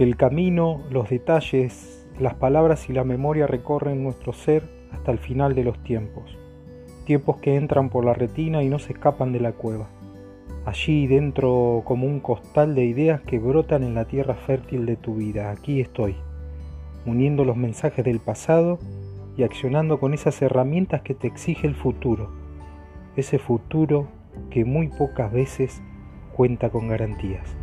El camino, los detalles, las palabras y la memoria recorren nuestro ser hasta el final de los tiempos. Tiempos que entran por la retina y no se escapan de la cueva. Allí dentro como un costal de ideas que brotan en la tierra fértil de tu vida. Aquí estoy, uniendo los mensajes del pasado y accionando con esas herramientas que te exige el futuro. Ese futuro que muy pocas veces cuenta con garantías.